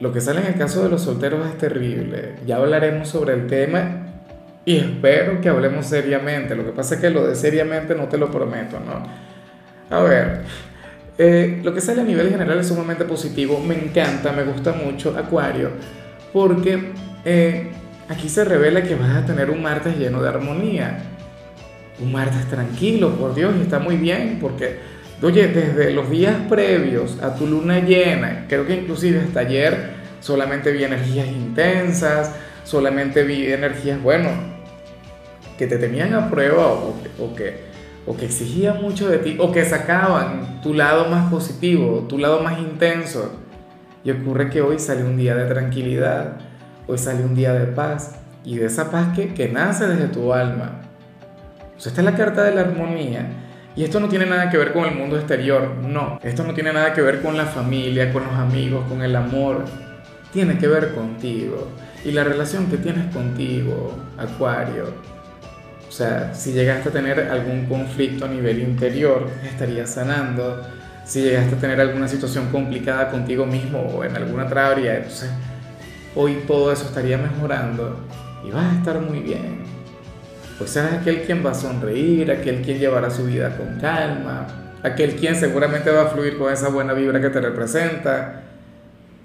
lo que sale en el caso de los solteros es terrible. Ya hablaremos sobre el tema y espero que hablemos seriamente. Lo que pasa es que lo de seriamente no te lo prometo, ¿no? A ver, eh, lo que sale a nivel general es sumamente positivo. Me encanta, me gusta mucho Acuario, porque eh, aquí se revela que vas a tener un martes lleno de armonía. Un martes tranquilo, por Dios, y está muy bien, porque Oye, desde los días previos a tu luna llena, creo que inclusive hasta ayer solamente vi energías intensas, solamente vi energías, bueno, que te tenían a prueba o, que, o que exigían mucho de ti, o que sacaban tu lado más positivo, tu lado más intenso. Y ocurre que hoy sale un día de tranquilidad, hoy sale un día de paz, y de esa paz que, nace desde tu alma. Esta es la carta de la armonía y esto no tiene nada que ver con el mundo exterior, no. Esto no tiene nada que ver con la familia, con los amigos, con el amor. Tiene que ver contigo. Y la relación que tienes contigo, Acuario. O sea, si llegaste a tener algún conflicto a nivel interior, estarías sanando. Si llegaste a tener alguna situación complicada contigo mismo o en alguna otra entonces hoy todo eso estaría mejorando y vas a estar muy bien pues serás aquel quien va a sonreír, aquel quien llevará su vida con calma, aquel quien seguramente va a fluir con esa buena vibra que te representa.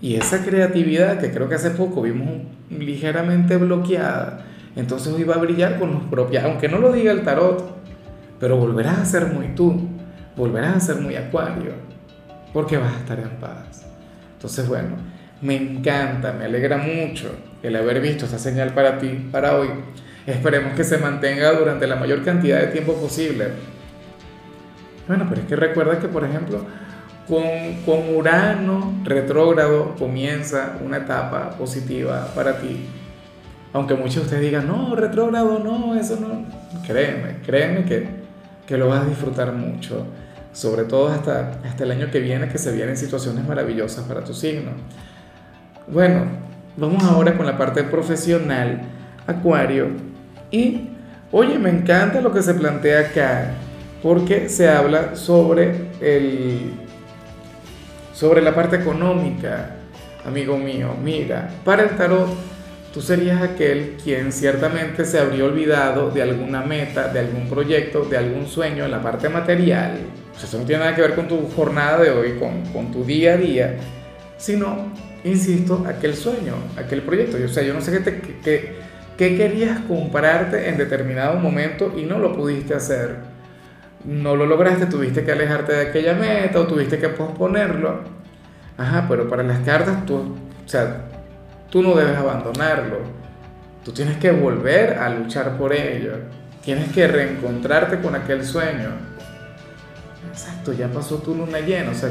Y esa creatividad que creo que hace poco vimos ligeramente bloqueada, entonces hoy va a brillar con los propios, aunque no lo diga el tarot, pero volverás a ser muy tú, volverás a ser muy acuario, porque vas a estar en paz. Entonces, bueno, me encanta, me alegra mucho el haber visto esta señal para ti, para hoy. Esperemos que se mantenga durante la mayor cantidad de tiempo posible. Bueno, pero es que recuerda que, por ejemplo, con, con Urano retrógrado comienza una etapa positiva para ti. Aunque muchos de ustedes digan, no, retrógrado, no, eso no. Créeme, créeme que, que lo vas a disfrutar mucho. Sobre todo hasta, hasta el año que viene, que se vienen situaciones maravillosas para tu signo. Bueno, vamos ahora con la parte profesional. Acuario, y, oye, me encanta lo que se plantea acá, porque se habla sobre, el, sobre la parte económica, amigo mío. Mira, para el tarot, tú serías aquel quien ciertamente se habría olvidado de alguna meta, de algún proyecto, de algún sueño en la parte material. eso no tiene nada que ver con tu jornada de hoy, con, con tu día a día, sino, insisto, aquel sueño, aquel proyecto. O sea, yo no sé qué te... Que, ¿Qué querías comprarte en determinado momento y no lo pudiste hacer? No lo lograste, tuviste que alejarte de aquella meta o tuviste que posponerlo. Ajá, pero para las cartas tú, o sea, tú no debes abandonarlo. Tú tienes que volver a luchar por ello. Tienes que reencontrarte con aquel sueño. Exacto, ya pasó tu luna llena. O sea,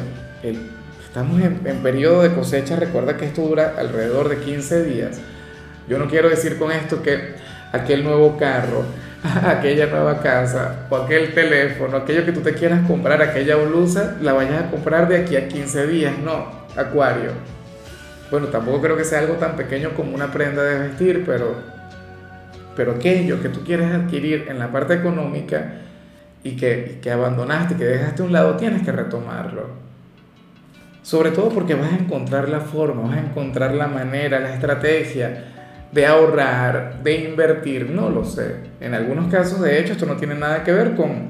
estamos en, en periodo de cosecha. Recuerda que esto dura alrededor de 15 días. Yo no quiero decir con esto que aquel nuevo carro, aquella nueva casa o aquel teléfono, aquello que tú te quieras comprar, aquella blusa, la vayas a comprar de aquí a 15 días, no, Acuario. Bueno, tampoco creo que sea algo tan pequeño como una prenda de vestir, pero, pero aquello que tú quieres adquirir en la parte económica y que, y que abandonaste, que dejaste a un lado, tienes que retomarlo. Sobre todo porque vas a encontrar la forma, vas a encontrar la manera, la estrategia de ahorrar, de invertir, no lo sé. En algunos casos, de hecho, esto no tiene nada que ver con,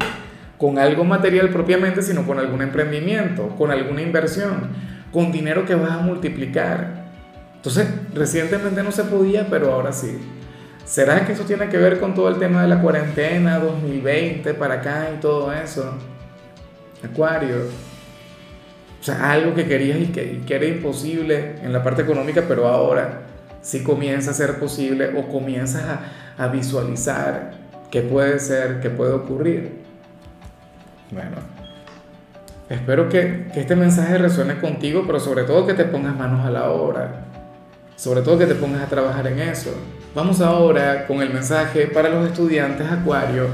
con algo material propiamente, sino con algún emprendimiento, con alguna inversión, con dinero que vas a multiplicar. Entonces, recientemente no se podía, pero ahora sí. ¿Será que eso tiene que ver con todo el tema de la cuarentena 2020 para acá y todo eso? Acuario. O sea, algo que querías y que, y que era imposible en la parte económica, pero ahora si comienza a ser posible o comienzas a, visualizar qué puede ser, qué puede ocurrir. Bueno, espero que, que, este mensaje resuene contigo, pero sobre todo que te pongas manos a la obra. sobre todo que te pongas a trabajar en eso. Vamos ahora con el mensaje para los estudiantes Acuario.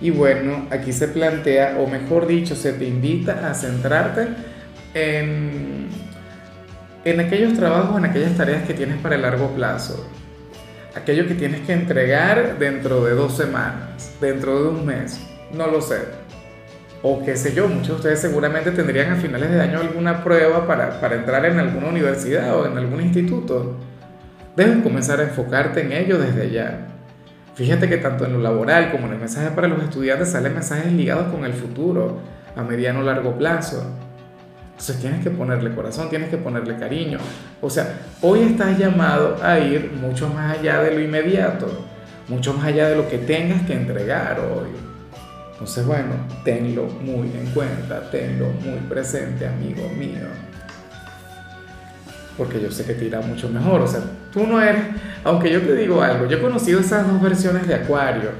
Y bueno, aquí se plantea, o mejor dicho, se te invita a centrarte en, en aquellos trabajos, en aquellas tareas que tienes para el largo plazo. Aquello que tienes que entregar dentro de dos semanas, dentro de un mes, no lo sé. O qué sé yo, muchos de ustedes seguramente tendrían a finales de año alguna prueba para, entrar en alguna universidad o en algún instituto. Debes comenzar a enfocarte en ello desde ya. Fíjate que tanto en lo laboral como en el mensaje para los estudiantes salen mensajes ligados con el futuro, a mediano o largo plazo. Entonces tienes que ponerle corazón, tienes que ponerle cariño. O sea, hoy estás llamado a ir mucho más allá de lo inmediato, mucho más allá de lo que tengas que entregar hoy. Entonces, bueno, tenlo muy en cuenta, tenlo muy presente, amigo mío. Porque yo sé que te irá mucho mejor. O sea, tú no eres, aunque yo te digo algo, yo he conocido esas dos versiones de Acuario.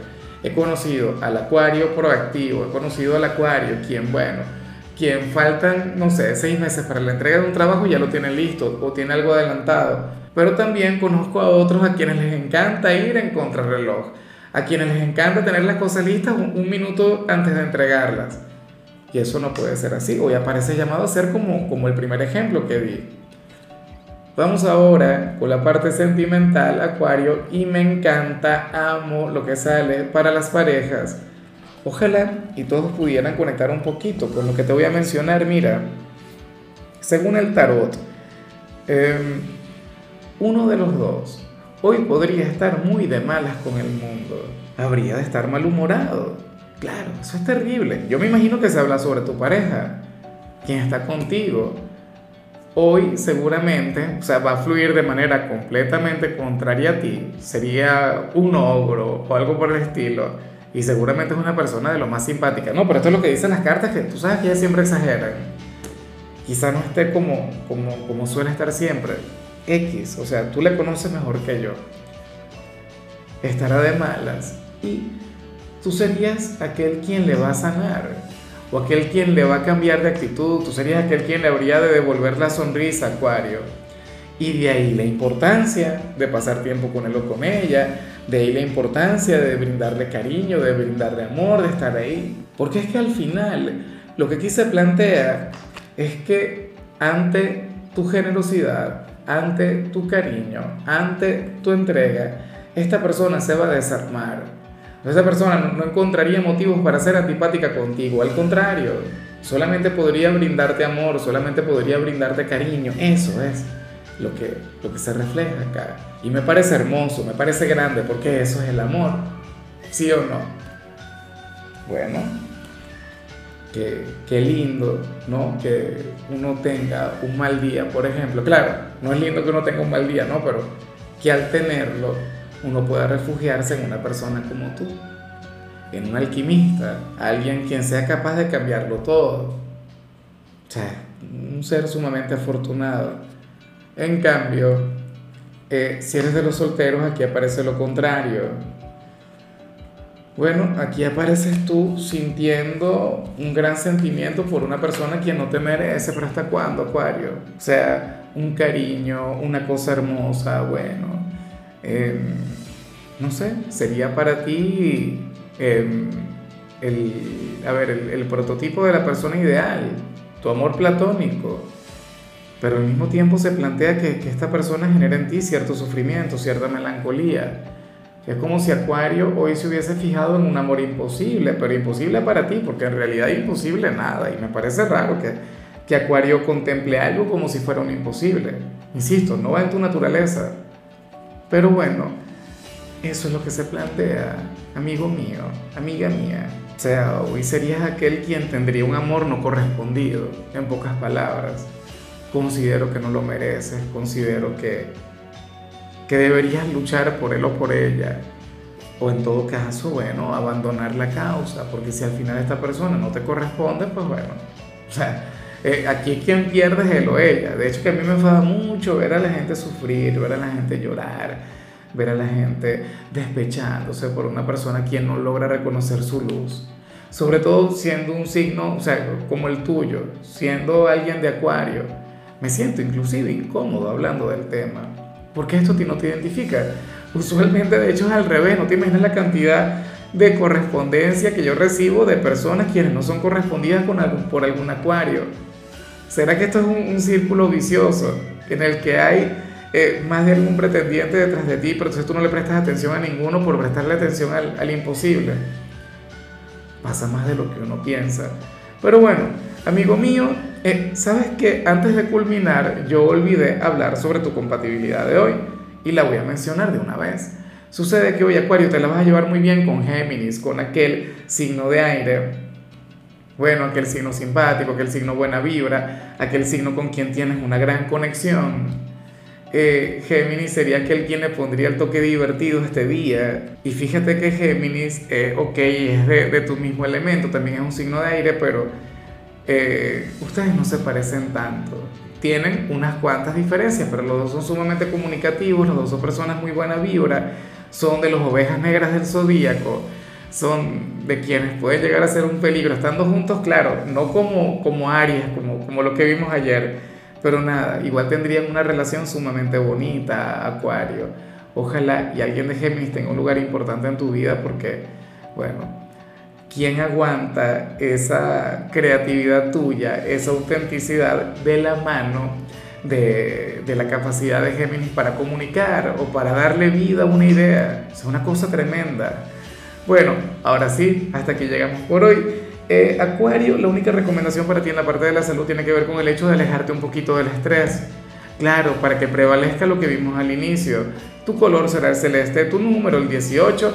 He conocido al Acuario proactivo, he conocido al Acuario, quien, bueno, quien faltan, no sé, seis meses para la entrega de un trabajo ya lo tiene listo o tiene algo adelantado. Pero también conozco a otros a quienes les encanta ir en contrarreloj, a quienes les encanta tener las cosas listas un, minuto antes de entregarlas. Y eso no puede ser así. Hoy aparece llamado a ser como, como el primer ejemplo que di. Vamos ahora con la parte sentimental, Acuario, y me encanta, amo lo que sale para las parejas. Ojalá y todos pudieran conectar un poquito con lo que te voy a mencionar. Mira, según el tarot, em, uno de los dos hoy podría estar muy de malas con el mundo. Habría de estar malhumorado. Claro, eso es terrible. Yo me imagino que se habla sobre tu pareja, quien está contigo. Hoy seguramente, o sea, va a fluir de manera completamente contraria a ti. Sería un ogro o algo por el estilo y seguramente es una persona de lo más simpática. No, pero esto es lo que dicen las cartas, que tú sabes que ellas siempre exageran. Quizá no esté como, como, como suele estar siempre. X, o sea, tú le conoces mejor que yo. Estará de malas. Y tú serías aquel quien le va a sanar. O aquel quien le va a cambiar de actitud. Tú serías aquel quien le habría de devolver la sonrisa, Acuario. Y de ahí la importancia de pasar tiempo con él o con ella, de ahí la importancia de brindarle cariño, de brindarle amor, de estar ahí. Porque es que al final lo que aquí se plantea es que ante tu generosidad, ante tu cariño, ante tu entrega, esta persona se va a desarmar. Esa persona no encontraría motivos para ser antipática contigo, al contrario, solamente podría brindarte amor, solamente podría brindarte cariño, eso es lo que, lo que se refleja acá. Y me parece hermoso, me parece grande, porque eso es el amor. ¿Sí o no? Bueno, qué, qué lindo, ¿no? Que uno tenga un mal día, por ejemplo. Claro, no es lindo que uno tenga un mal día, ¿no? Pero que al tenerlo uno pueda refugiarse en una persona como tú, en un alquimista, alguien quien sea capaz de cambiarlo todo. O sea, un ser sumamente afortunado. En cambio, eh, si eres de los solteros, aquí aparece lo contrario. Bueno, aquí apareces tú sintiendo un gran sentimiento por una persona quien no te merece, pero ¿hasta cuándo, Acuario? O sea, un cariño, una cosa hermosa, bueno. Em, no sé, sería para ti em, el, a ver, el prototipo de la persona ideal, tu amor platónico pero al mismo tiempo se plantea que, esta persona genera en ti cierto sufrimiento, cierta melancolía. Es como si Acuario hoy se hubiese fijado en un amor imposible, pero imposible para ti, porque en realidad imposible nada. Y me parece raro que, que Acuario contemple algo como si fuera un imposible. Insisto, no va en tu naturaleza. Pero bueno, eso es lo que se plantea, amigo mío, amiga mía. O sea, hoy serías aquel quien tendría un amor no correspondido, en pocas palabras considero que no lo mereces, considero que, que deberías luchar por él o por ella. O en todo caso, bueno, abandonar la causa, porque si al final esta persona no te corresponde, pues bueno, o sea, eh, aquí quien pierde es él o ella. De hecho, que a mí me enfada mucho ver a la gente sufrir, ver a la gente llorar, ver a la gente despechándose por una persona quien no logra reconocer su luz. Sobre todo siendo un signo, o sea, como el tuyo, siendo alguien de acuario me siento inclusive incómodo hablando del tema. Porque esto ti no te identifica. Usualmente, de hecho, es al revés. No te imaginas la cantidad de correspondencia que yo recibo de personas quienes no son correspondidas con algún, por algún acuario. ¿Será que esto es un, círculo vicioso en el que hay eh, más de algún pretendiente detrás de ti, pero entonces tú no le prestas atención a ninguno por prestarle atención al, al imposible? Pasa más de lo que uno piensa. Pero bueno, amigo mío, eh, sabes que antes de culminar yo olvidé hablar sobre tu compatibilidad de hoy y la voy a mencionar de una vez. Sucede que hoy Acuario te la vas a llevar muy bien con Géminis, con aquel signo de aire bueno, aquel signo simpático, aquel signo buena vibra, aquel signo con quien tienes una gran conexión. Eh, Géminis sería aquel quien le pondría el toque divertido este día. Y fíjate que Géminis, eh, ok, es de, tu mismo elemento, también es un signo de aire, pero eh, ustedes no se parecen tanto. Tienen unas cuantas diferencias, pero los dos son sumamente comunicativos, los dos son personas muy buena vibra, son de las ovejas negras del zodíaco son de quienes pueden llegar a ser un peligro estando juntos, claro, no como, como Aries, como, como lo que vimos ayer, pero nada, igual tendrían una relación sumamente bonita, Acuario. Ojalá y alguien de Géminis tenga un lugar importante en tu vida porque, bueno, ¿quién aguanta esa creatividad tuya, esa autenticidad de la mano de, de, la capacidad de Géminis para comunicar o para darle vida a una idea? Es una cosa tremenda. Bueno, ahora sí, hasta aquí llegamos por hoy. Eh, Acuario, la única recomendación para ti en la parte de la salud tiene que ver con el hecho de alejarte un poquito del estrés. Claro, para que prevalezca lo que vimos al inicio. Tu color será el celeste, tu número el 18.